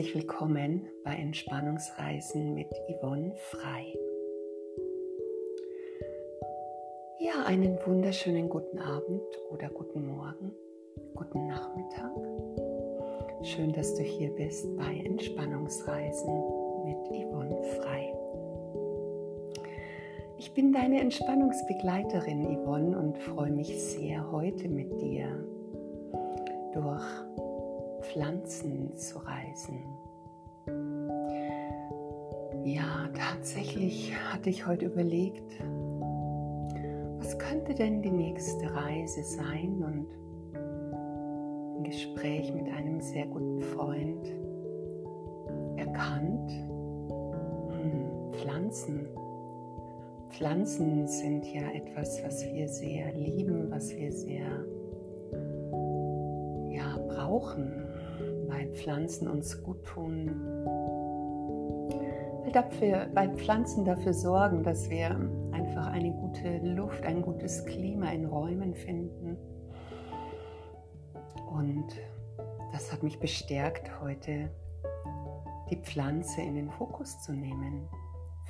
Herzlich willkommen bei Entspannungsreisen mit Yvonne Frei. Ja, einen wunderschönen guten Abend oder guten Morgen, guten Nachmittag. Schön, dass du hier bist bei Entspannungsreisen mit Yvonne Frei. Ich bin deine Entspannungsbegleiterin Yvonne und freue mich sehr, heute mit dir durch Pflanzen zu reisen. Ja, tatsächlich hatte ich heute überlegt, was könnte denn die nächste Reise sein und im Gespräch mit einem sehr guten Freund erkannt, hm, Pflanzen. Pflanzen sind ja etwas, was wir sehr lieben, was wir sehr ja, brauchen weil Pflanzen uns gut tun, weil, dafür, weil Pflanzen dafür sorgen, dass wir einfach eine gute Luft, ein gutes Klima in Räumen finden. Und das hat mich bestärkt, heute die Pflanze in den Fokus zu nehmen.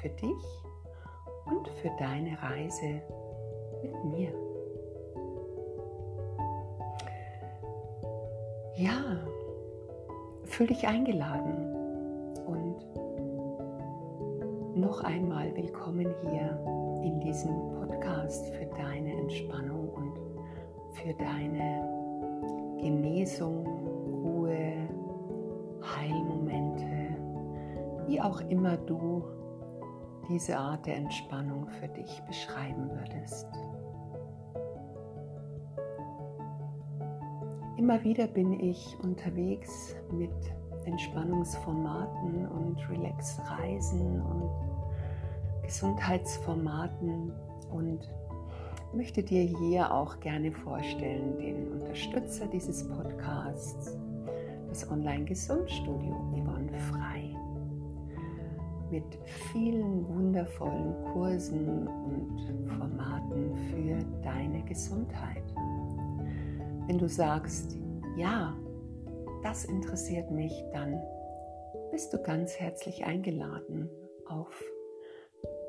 Für dich und für deine Reise mit mir. Ja, Fühl dich eingeladen und noch einmal willkommen hier in diesem Podcast für deine Entspannung und für deine Genesung, Ruhe, Heilmomente, wie auch immer du diese Art der Entspannung für dich beschreiben würdest. Immer wieder bin ich unterwegs mit Entspannungsformaten und Relax-Reisen und Gesundheitsformaten und möchte dir hier auch gerne vorstellen den Unterstützer dieses Podcasts, das Online-Gesundstudio Yvonne Frei mit vielen wundervollen Kursen und Formaten für deine Gesundheit. Wenn du sagst, ja, das interessiert mich, dann bist du ganz herzlich eingeladen, auf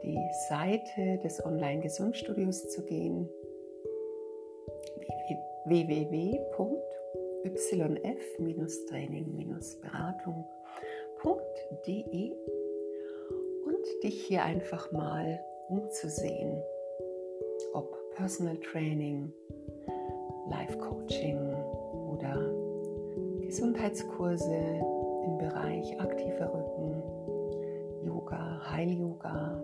die Seite des Online-Gesundstudios zu gehen, www.yf-training-beratung.de und dich hier einfach mal umzusehen, ob Personal Training, Life Coaching oder Gesundheitskurse im Bereich aktiver Rücken, Yoga, Heil-Yoga,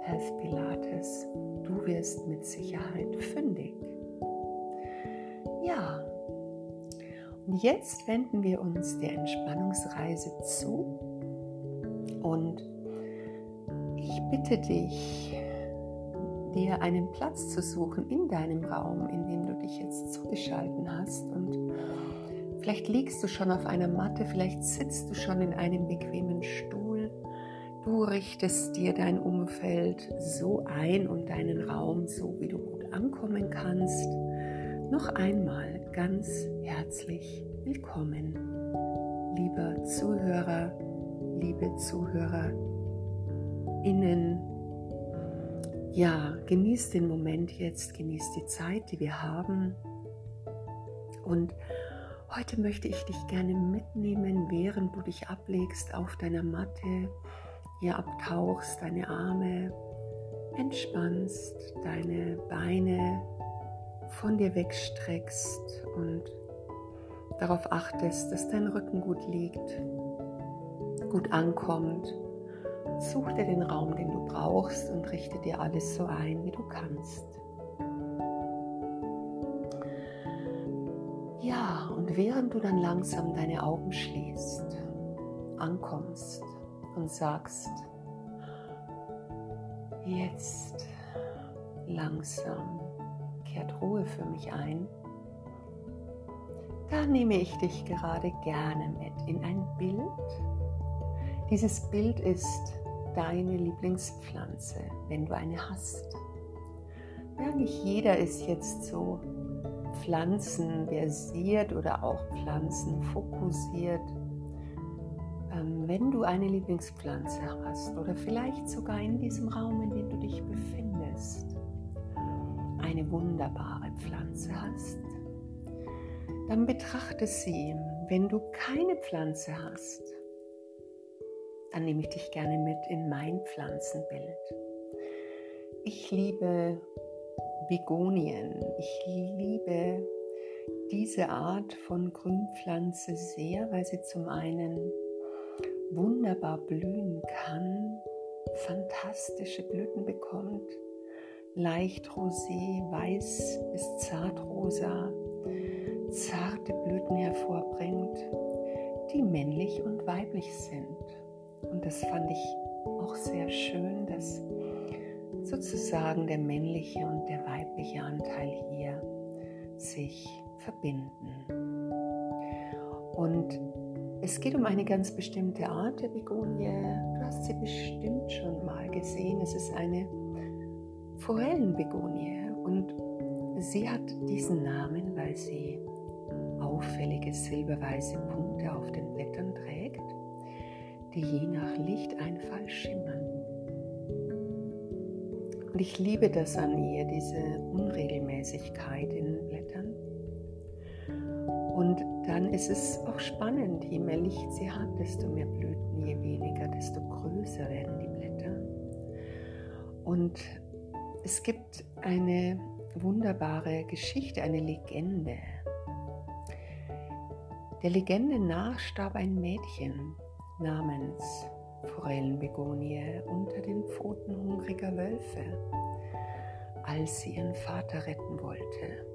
Health Pilates. Du wirst mit Sicherheit fündig. Ja, und jetzt wenden wir uns der Entspannungsreise zu und ich bitte dich, dir einen Platz zu suchen in deinem Raum, in dem dich jetzt zugeschalten hast. Und vielleicht liegst du schon auf einer Matte, vielleicht sitzt du schon in einem bequemen Stuhl. Du richtest dir dein Umfeld so ein und deinen Raum so, wie du gut ankommen kannst. Noch einmal ganz herzlich willkommen, lieber Zuhörer, liebe ZuhörerInnen ja, genieß den Moment jetzt, genieß die Zeit, die wir haben. Und heute möchte ich dich gerne mitnehmen, während du dich ablegst auf deiner Matte, hier abtauchst, deine Arme entspannst, deine Beine von dir wegstreckst und darauf achtest, dass dein Rücken gut liegt, gut ankommt Such dir den Raum, den du brauchst und richte dir alles so ein, wie du kannst. Ja, und während du dann langsam deine Augen schließt, ankommst und sagst, jetzt langsam kehrt Ruhe für mich ein, da nehme ich dich gerade gerne mit in ein Bild. Dieses Bild ist deine Lieblingspflanze, wenn du eine hast. Ja, nicht jeder ist jetzt so pflanzenversiert oder auch pflanzenfokussiert. ähm, wenn du eine Lieblingspflanze hast oder vielleicht sogar in diesem Raum, in dem du dich befindest, eine wunderbare Pflanze hast, dann betrachte sie. Wenn du keine Pflanze hast, dann nehme ich dich gerne mit in mein Pflanzenbild. Ich liebe Begonien. Ich liebe diese Art von Grünpflanze sehr, weil sie zum einen wunderbar blühen kann, fantastische Blüten bekommt, leicht rosé, weiß bis zartrosa, zarte Blüten hervorbringt, die männlich und weiblich sind. Und das fand ich auch sehr schön, dass sozusagen der männliche und der weibliche Anteil hier sich verbinden. Und es geht um eine ganz bestimmte Art der Begonie. Du hast sie bestimmt schon mal gesehen. Es ist eine Forellenbegonie und sie hat diesen Namen, weil sie auffällige silberweiße Punkte auf den Blättern trägt, die je nach Lichteinfall schimmern. Und ich liebe das an ihr, diese Unregelmäßigkeit in den Blättern. Und dann ist es auch spannend, je mehr Licht sie hat, desto mehr Blüten, je weniger, desto größer werden die Blätter. Und es gibt eine wunderbare Geschichte, eine Legende. Der Legende nach starb ein Mädchen namens Forellenbegonie unter den Pfoten hungriger Wölfe, als sie ihren Vater retten wollte.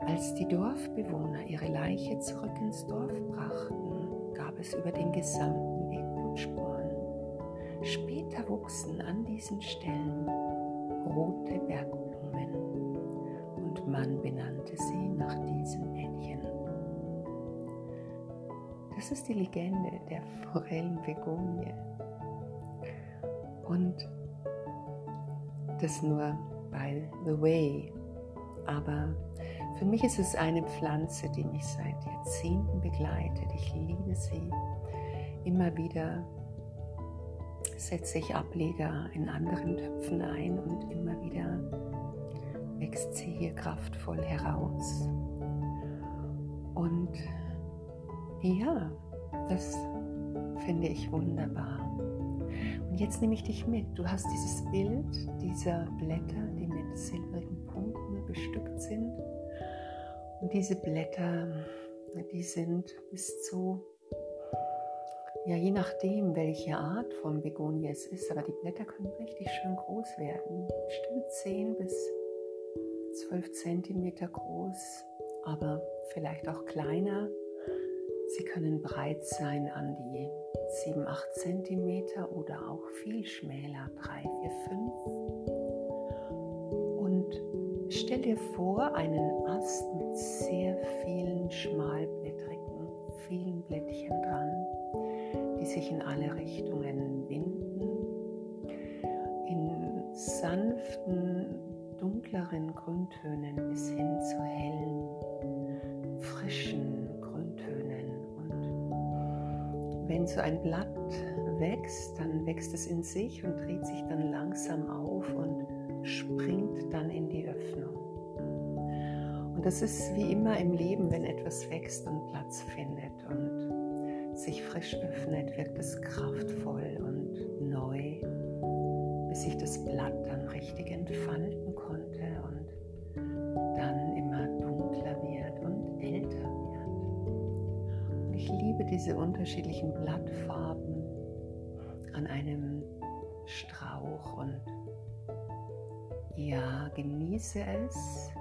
Als die Dorfbewohner ihre Leiche zurück ins Dorf brachten, gab es über den gesamten Weg Blutspuren. Später wuchsen an diesen Stellen rote Bergblumen und man benannte sie nach diesem Das ist die Legende der Forellenbegonie. Und das nur by the way. Aber für mich ist es eine Pflanze, die mich seit Jahrzehnten begleitet. Ich liebe sie. Immer wieder setze ich Ableger in anderen Töpfen ein und immer wieder wächst sie hier kraftvoll heraus. Und ja, das finde ich wunderbar. Und jetzt nehme ich dich mit. Du hast dieses Bild dieser Blätter, die mit silbrigen Punkten bestückt sind. Und diese Blätter, die sind bis zu, ja, je nachdem, welche Art von Begonie es ist, aber die Blätter können richtig schön groß werden. Bestimmt 10 bis 12 Zentimeter groß, aber vielleicht auch kleiner. Sie können breit sein an die 7, 8 cm oder auch viel schmäler, 3, 4, 5. Und stell dir vor, einen Ast mit sehr vielen schmalblättrigen, vielen Blättchen dran, die sich in alle Richtungen winden, in sanften, dunkleren Grüntönen bis hin zu hellen, frischen, wenn so ein Blatt wächst, dann wächst es in sich und dreht sich dann langsam auf und springt dann in die Öffnung. Und das ist wie immer im Leben, wenn etwas wächst und Platz findet und sich frisch öffnet, wirkt es kraftvoll und neu, bis sich das Blatt dann richtig entfalten konnte und diese unterschiedlichen Blattfarben an einem Strauch und ja, genieße es,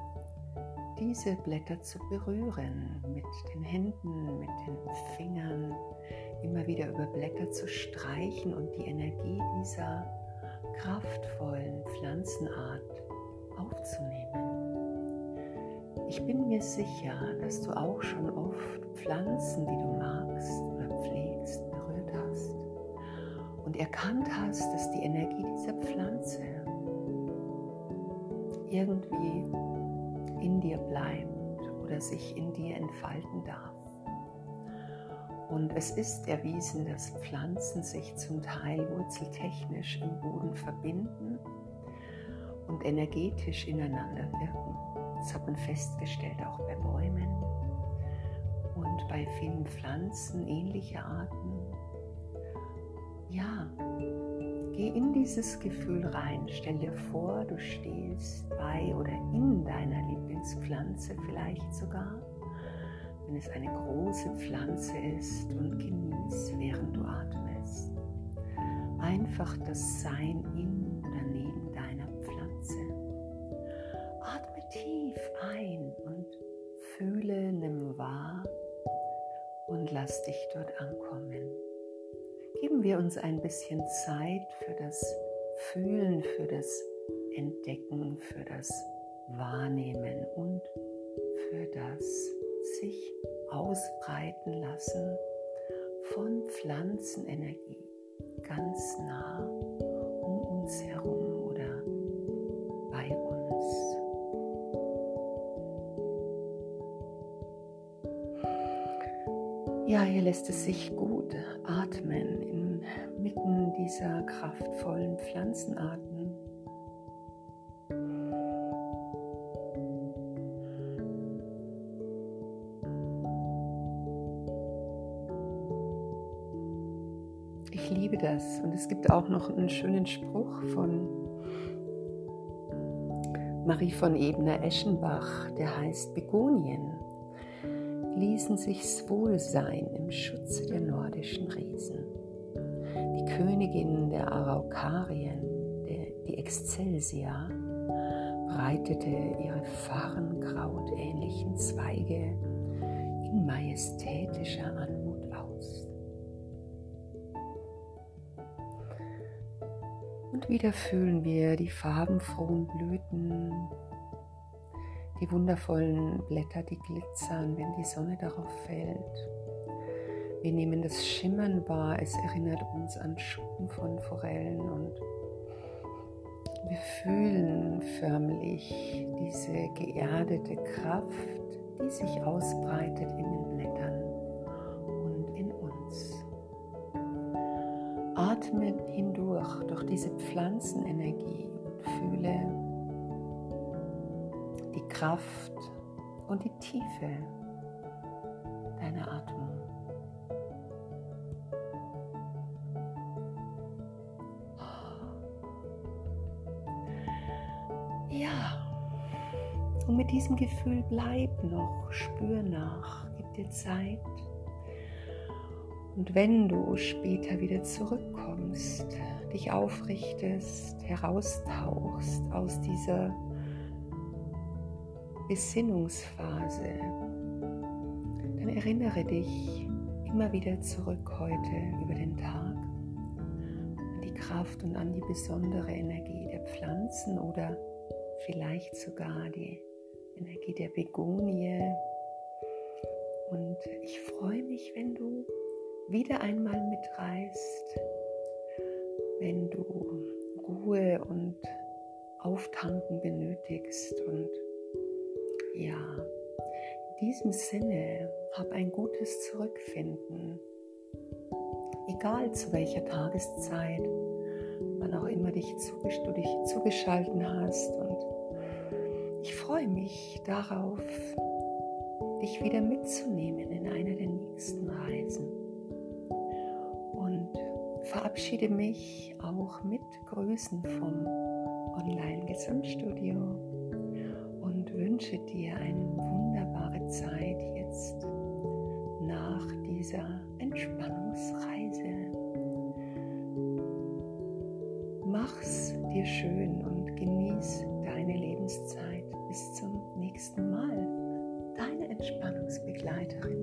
diese Blätter zu berühren mit den Händen, mit den Fingern, immer wieder über Blätter zu streichen und die Energie dieser kraftvollen Pflanzenart aufzunehmen. Ich bin mir sicher, dass du auch schon oft Pflanzen, die du magst oder pflegst, berührt hast und erkannt hast, dass die Energie dieser Pflanze irgendwie in dir bleibt oder sich in dir entfalten darf. Und es ist erwiesen, dass Pflanzen sich zum Teil wurzeltechnisch im Boden verbinden und energetisch ineinander wirken. Das hat man festgestellt auch bei Bäumen und bei vielen Pflanzen ähnlicher Arten. Ja, geh in dieses Gefühl rein. Stell dir vor, du stehst bei oder in deiner Lieblingspflanze vielleicht sogar, wenn es eine große Pflanze ist und genieß, während du atmest. Einfach das Sein in tief ein und fühle, nimm wahr und lass dich dort ankommen. Geben wir uns ein bisschen Zeit für das Fühlen, für das Entdecken, für das Wahrnehmen und für das sich ausbreiten lassen von Pflanzenenergie ganz nah um uns herum Ja, hier lässt es sich gut atmen inmitten dieser kraftvollen Pflanzenarten. Ich liebe das und es gibt auch noch einen schönen Spruch von Marie von Ebner-Eschenbach, der heißt Begonien ließen sich's wohl sein im Schutze der nordischen Riesen. Die Königin der Araukarien, der, die Excelsia, breitete ihre farrenkrautähnlichen Zweige in majestätischer Anmut aus. Und wieder fühlen wir die farbenfrohen Blüten die wundervollen Blätter, die glitzern, wenn die Sonne darauf fällt. Wir nehmen das Schimmern wahr, es erinnert uns an Schuppen von Forellen und wir fühlen förmlich diese geerdete Kraft, die sich ausbreitet in den Blättern und in uns. Atme hindurch durch diese Pflanzenenergie und fühle, Kraft und die Tiefe deiner Atmung. Ja, und mit diesem Gefühl bleib noch, spür nach, gib dir Zeit. Und wenn du später wieder zurückkommst, dich aufrichtest, heraustauchst aus dieser Besinnungsphase, dann erinnere dich immer wieder zurück heute über den Tag an die Kraft und an die besondere Energie der Pflanzen oder vielleicht sogar die Energie der Begonie. Und ich freue mich, wenn du wieder einmal mitreist, wenn du Ruhe und Auftanken benötigst und ja, in diesem Sinne, hab ein gutes Zurückfinden, egal zu welcher Tageszeit, wann auch immer dich du dich zugeschalten hast. Und ich freue mich darauf, dich wieder mitzunehmen in einer der nächsten Reisen. Und verabschiede mich auch mit Grüßen vom und wünsche dir eine wunderbare Zeit jetzt nach dieser Entspannungsreise. Mach's dir schön und genieß deine Lebenszeit. Bis zum nächsten Mal. Deine Entspannungsbegleiterin.